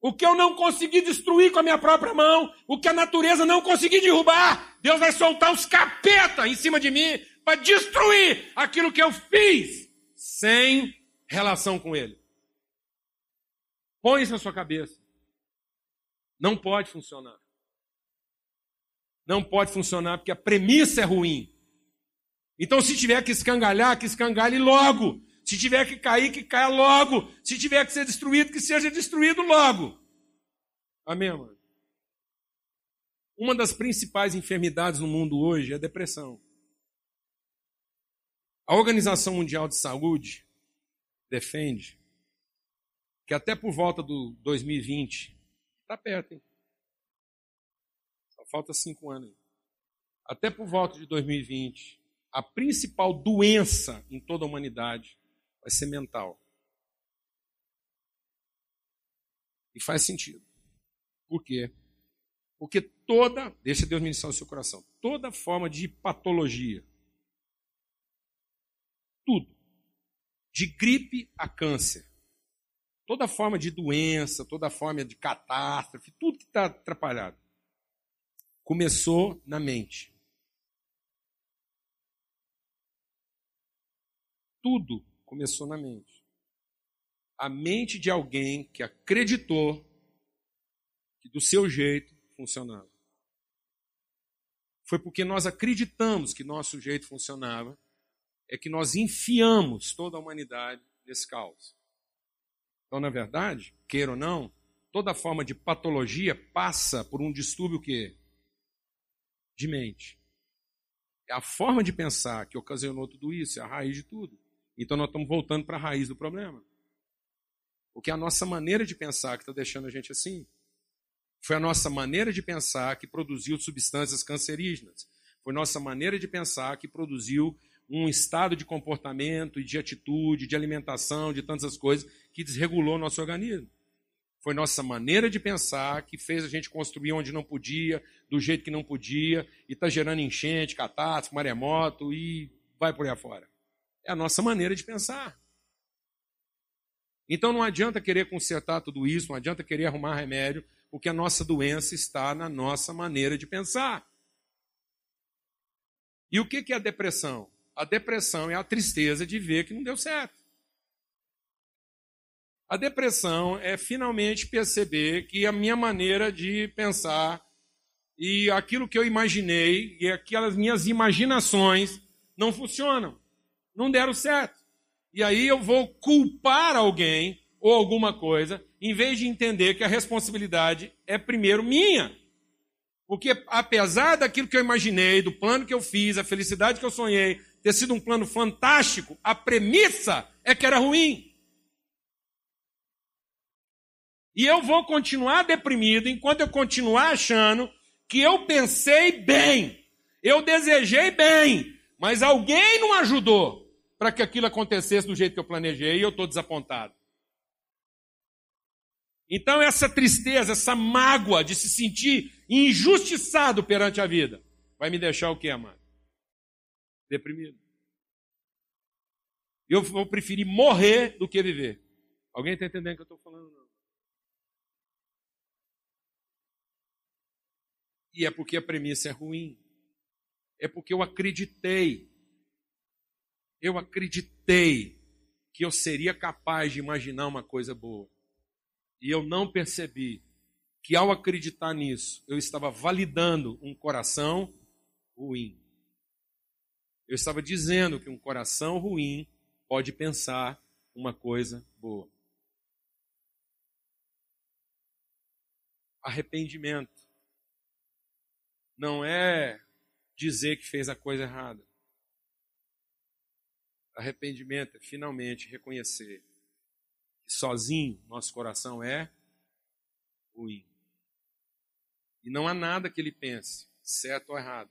O que eu não consegui destruir com a minha própria mão, o que a natureza não conseguiu derrubar, Deus vai soltar os capeta em cima de mim para destruir aquilo que eu fiz sem relação com Ele. Põe isso na sua cabeça. Não pode funcionar. Não pode funcionar porque a premissa é ruim. Então, se tiver que escangalhar, que escangale logo. Se tiver que cair, que caia logo. Se tiver que ser destruído, que seja destruído logo. Amém, mano? Uma das principais enfermidades no mundo hoje é a depressão. A Organização Mundial de Saúde defende que até por volta do 2020, está perto, hein? Só falta cinco anos. Até por volta de 2020, a principal doença em toda a humanidade vai ser mental. E faz sentido. Por quê? Porque toda, deixa Deus ministrar o seu coração, toda forma de patologia, tudo, de gripe a câncer, toda forma de doença, toda forma de catástrofe, tudo que está atrapalhado, começou na mente. Tudo começou na mente. A mente de alguém que acreditou que do seu jeito funcionava. Foi porque nós acreditamos que nosso jeito funcionava, é que nós enfiamos toda a humanidade nesse caos. Então, na verdade, queira ou não, toda forma de patologia passa por um distúrbio que de mente. É a forma de pensar que ocasionou tudo isso, é a raiz de tudo. Então nós estamos voltando para a raiz do problema. Porque a nossa maneira de pensar que está deixando a gente assim. Foi a nossa maneira de pensar que produziu substâncias cancerígenas. Foi nossa maneira de pensar que produziu um estado de comportamento e de atitude, de alimentação, de tantas coisas que desregulou nosso organismo. Foi nossa maneira de pensar que fez a gente construir onde não podia, do jeito que não podia, e está gerando enchente, catástrofe, maremoto e vai por aí afora. É a nossa maneira de pensar. Então não adianta querer consertar tudo isso, não adianta querer arrumar remédio, porque a nossa doença está na nossa maneira de pensar. E o que é a depressão? A depressão é a tristeza de ver que não deu certo. A depressão é finalmente perceber que a minha maneira de pensar e aquilo que eu imaginei e aquelas minhas imaginações não funcionam não deram certo. E aí eu vou culpar alguém ou alguma coisa, em vez de entender que a responsabilidade é primeiro minha. Porque apesar daquilo que eu imaginei, do plano que eu fiz, a felicidade que eu sonhei, ter sido um plano fantástico, a premissa é que era ruim. E eu vou continuar deprimido enquanto eu continuar achando que eu pensei bem, eu desejei bem, mas alguém não ajudou para que aquilo acontecesse do jeito que eu planejei e eu estou desapontado. Então, essa tristeza, essa mágoa de se sentir injustiçado perante a vida, vai me deixar o que, amado? Deprimido. Eu vou preferir morrer do que viver. Alguém está entendendo o que eu estou falando? Não. E é porque a premissa é ruim. É porque eu acreditei. Eu acreditei que eu seria capaz de imaginar uma coisa boa. E eu não percebi que ao acreditar nisso, eu estava validando um coração ruim. Eu estava dizendo que um coração ruim pode pensar uma coisa boa. Arrependimento não é dizer que fez a coisa errada. Arrependimento é finalmente reconhecer que sozinho nosso coração é ruim. E não há nada que ele pense, certo ou errado,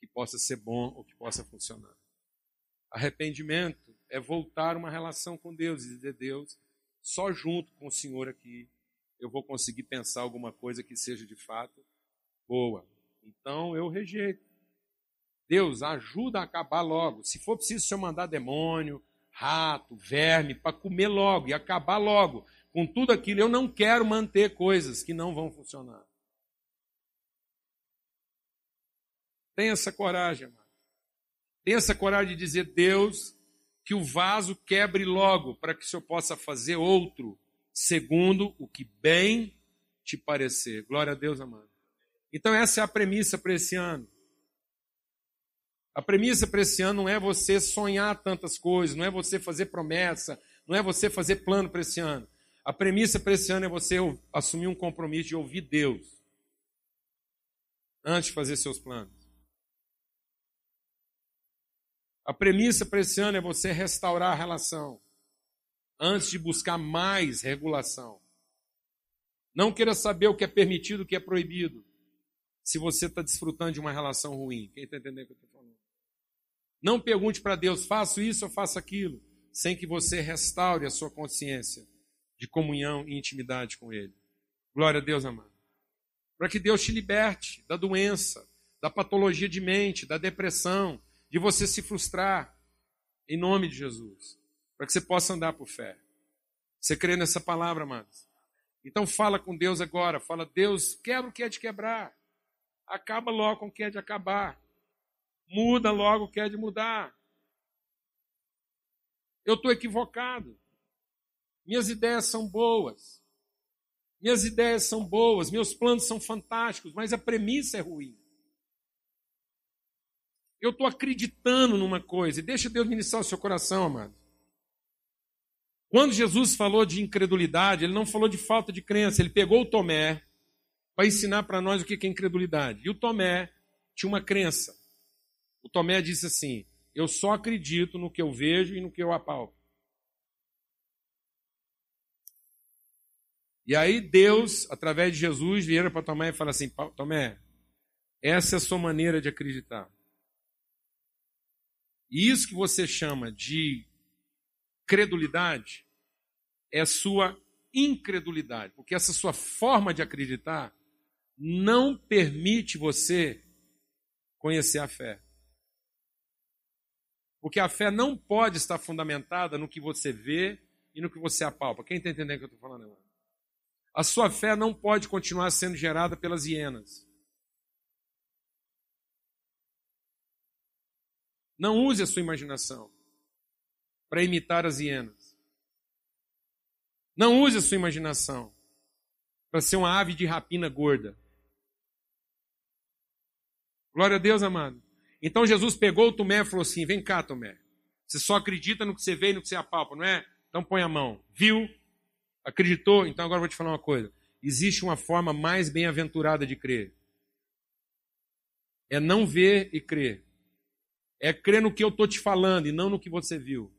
que possa ser bom ou que possa funcionar. Arrependimento é voltar uma relação com Deus e dizer: Deus, só junto com o Senhor aqui eu vou conseguir pensar alguma coisa que seja de fato boa. Então eu rejeito. Deus, ajuda a acabar logo. Se for preciso, o Senhor mandar demônio, rato, verme, para comer logo e acabar logo com tudo aquilo. Eu não quero manter coisas que não vão funcionar. Tenha essa coragem, amado. Tenha essa coragem de dizer, Deus, que o vaso quebre logo, para que o Senhor possa fazer outro, segundo o que bem te parecer. Glória a Deus, amado. Então, essa é a premissa para esse ano. A premissa para esse ano não é você sonhar tantas coisas, não é você fazer promessa, não é você fazer plano para esse ano. A premissa para esse ano é você assumir um compromisso de ouvir Deus antes de fazer seus planos. A premissa para esse ano é você restaurar a relação antes de buscar mais regulação. Não queira saber o que é permitido, o que é proibido, se você está desfrutando de uma relação ruim. Quem está entendendo o que eu estou? Não pergunte para Deus, faço isso ou faço aquilo, sem que você restaure a sua consciência de comunhão e intimidade com Ele. Glória a Deus, amado. Para que Deus te liberte da doença, da patologia de mente, da depressão, de você se frustrar, em nome de Jesus. Para que você possa andar por fé. Você crê nessa palavra, amados? Então fala com Deus agora. Fala, Deus, quebra o que é de quebrar. Acaba logo com o que é de acabar. Muda logo o que é de mudar. Eu estou equivocado. Minhas ideias são boas. Minhas ideias são boas, meus planos são fantásticos, mas a premissa é ruim. Eu estou acreditando numa coisa, e deixa Deus ministrar o seu coração, amado. Quando Jesus falou de incredulidade, ele não falou de falta de crença, ele pegou o Tomé para ensinar para nós o que é incredulidade. E o Tomé tinha uma crença. O Tomé disse assim: Eu só acredito no que eu vejo e no que eu apalpo. E aí Deus, através de Jesus, vira para Tomé e fala assim: Tomé, essa é a sua maneira de acreditar. E isso que você chama de credulidade é sua incredulidade, porque essa sua forma de acreditar não permite você conhecer a fé. Porque a fé não pode estar fundamentada no que você vê e no que você apalpa. Quem está entendendo o que eu estou falando, irmão? A sua fé não pode continuar sendo gerada pelas hienas. Não use a sua imaginação para imitar as hienas. Não use a sua imaginação para ser uma ave de rapina gorda. Glória a Deus, amado. Então Jesus pegou o Tomé e falou assim: Vem cá, Tomé. Você só acredita no que você vê e no que você apalpa, não é? Então põe a mão. Viu? Acreditou? Então agora eu vou te falar uma coisa. Existe uma forma mais bem-aventurada de crer. É não ver e crer. É crer no que eu estou te falando e não no que você viu.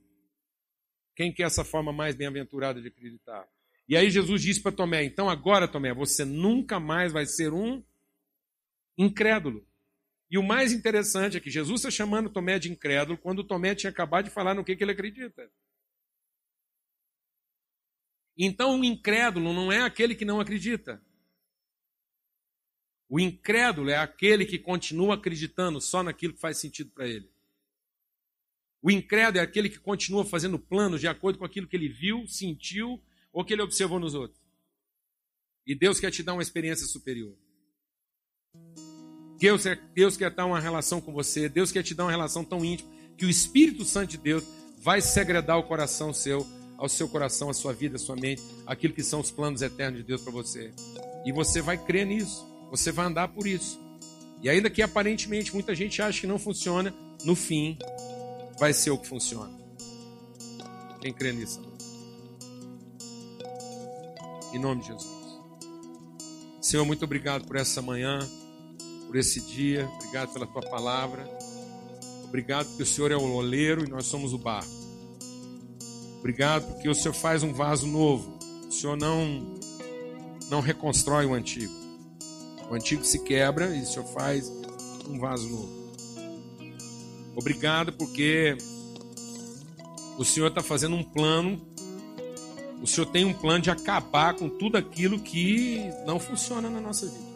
Quem quer essa forma mais bem-aventurada de acreditar? E aí Jesus disse para Tomé: então agora, Tomé, você nunca mais vai ser um incrédulo. E o mais interessante é que Jesus está chamando Tomé de incrédulo quando Tomé tinha acabado de falar no que, que ele acredita. Então, o incrédulo não é aquele que não acredita. O incrédulo é aquele que continua acreditando só naquilo que faz sentido para ele. O incrédulo é aquele que continua fazendo planos de acordo com aquilo que ele viu, sentiu ou que ele observou nos outros. E Deus quer te dar uma experiência superior. Deus, Deus quer dar uma relação com você, Deus quer te dar uma relação tão íntima que o Espírito Santo de Deus vai segredar o coração seu, ao seu coração, a sua vida, a sua mente, aquilo que são os planos eternos de Deus para você. E você vai crer nisso, você vai andar por isso. E ainda que aparentemente muita gente acha que não funciona, no fim vai ser o que funciona. Quem crê nisso? Em nome de Jesus. Senhor, muito obrigado por essa manhã por esse dia, obrigado pela tua palavra. Obrigado porque o Senhor é o oleiro e nós somos o barro. Obrigado porque o Senhor faz um vaso novo. O Senhor não não reconstrói o antigo. O antigo se quebra e o Senhor faz um vaso novo. Obrigado porque o Senhor está fazendo um plano. O Senhor tem um plano de acabar com tudo aquilo que não funciona na nossa vida.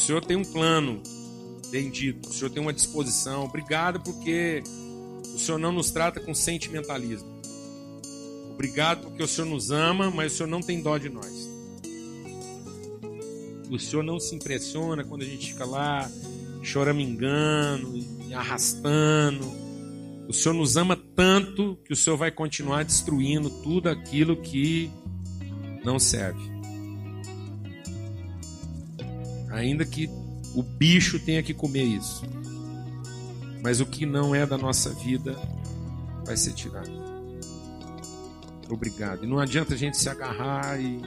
Senhor tem um plano bendito, o Senhor tem uma disposição. Obrigado porque o Senhor não nos trata com sentimentalismo. Obrigado porque o Senhor nos ama, mas o Senhor não tem dó de nós. O Senhor não se impressiona quando a gente fica lá choramingando e arrastando. O Senhor nos ama tanto que o Senhor vai continuar destruindo tudo aquilo que não serve. Ainda que o bicho tenha que comer isso. Mas o que não é da nossa vida vai ser tirado. Obrigado. E não adianta a gente se agarrar e,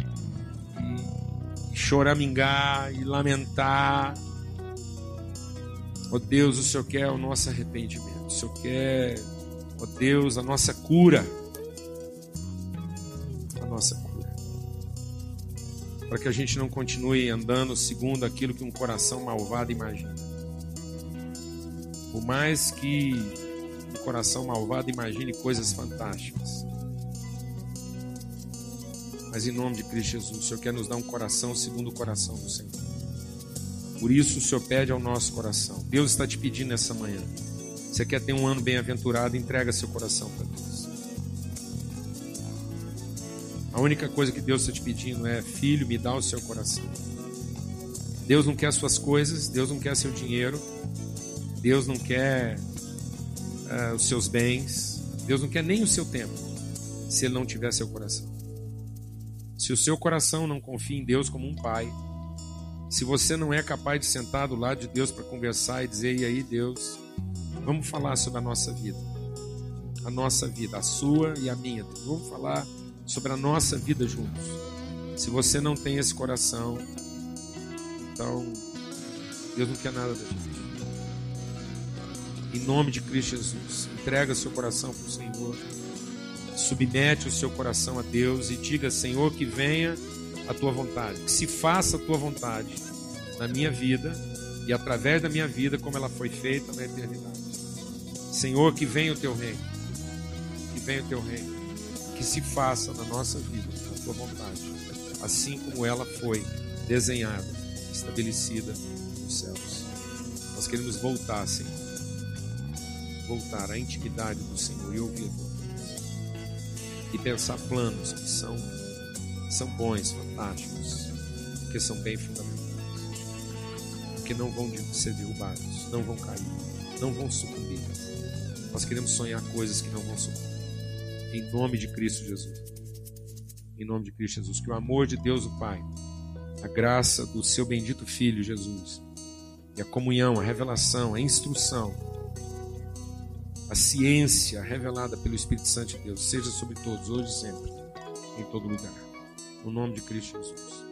e choramingar e lamentar. Oh Deus, o Senhor quer o nosso arrependimento. O Senhor quer, oh Deus, a nossa cura. Para que a gente não continue andando segundo aquilo que um coração malvado imagina. Por mais que um coração malvado imagine coisas fantásticas. Mas em nome de Cristo Jesus, o Senhor quer nos dar um coração segundo o coração do Senhor. Por isso o Senhor pede ao nosso coração. Deus está te pedindo nessa manhã. Você quer ter um ano bem-aventurado, entrega seu coração para Deus. A única coisa que Deus está te pedindo é: Filho, me dá o seu coração. Deus não quer suas coisas, Deus não quer seu dinheiro, Deus não quer uh, os seus bens, Deus não quer nem o seu tempo, se Ele não tiver seu coração. Se o seu coração não confia em Deus como um pai, se você não é capaz de sentar do lado de Deus para conversar e dizer: E aí, Deus, vamos falar sobre a nossa vida, a nossa vida, a sua e a minha, vamos falar sobre a nossa vida juntos. Se você não tem esse coração, então Deus não quer nada da gente. Em nome de Cristo Jesus, entrega seu coração para o Senhor, submete o seu coração a Deus e diga: Senhor, que venha a tua vontade, que se faça a tua vontade na minha vida e através da minha vida, como ela foi feita na eternidade. Senhor, que venha o teu reino, que venha o teu reino que se faça na nossa vida a tua vontade, assim como ela foi desenhada, estabelecida nos céus. Nós queremos voltar, Senhor, voltar à intimidade do Senhor e ouvir a tua voz. E pensar planos que são, são bons, fantásticos, que são bem fundamentados, que não vão ser derrubados, não vão cair, não vão sucumbir. Nós queremos sonhar coisas que não vão sucumbir em nome de Cristo Jesus. Em nome de Cristo Jesus. Que o amor de Deus, o Pai, a graça do seu bendito Filho Jesus, e a comunhão, a revelação, a instrução, a ciência revelada pelo Espírito Santo de Deus, seja sobre todos, hoje e sempre, em todo lugar. No nome de Cristo Jesus.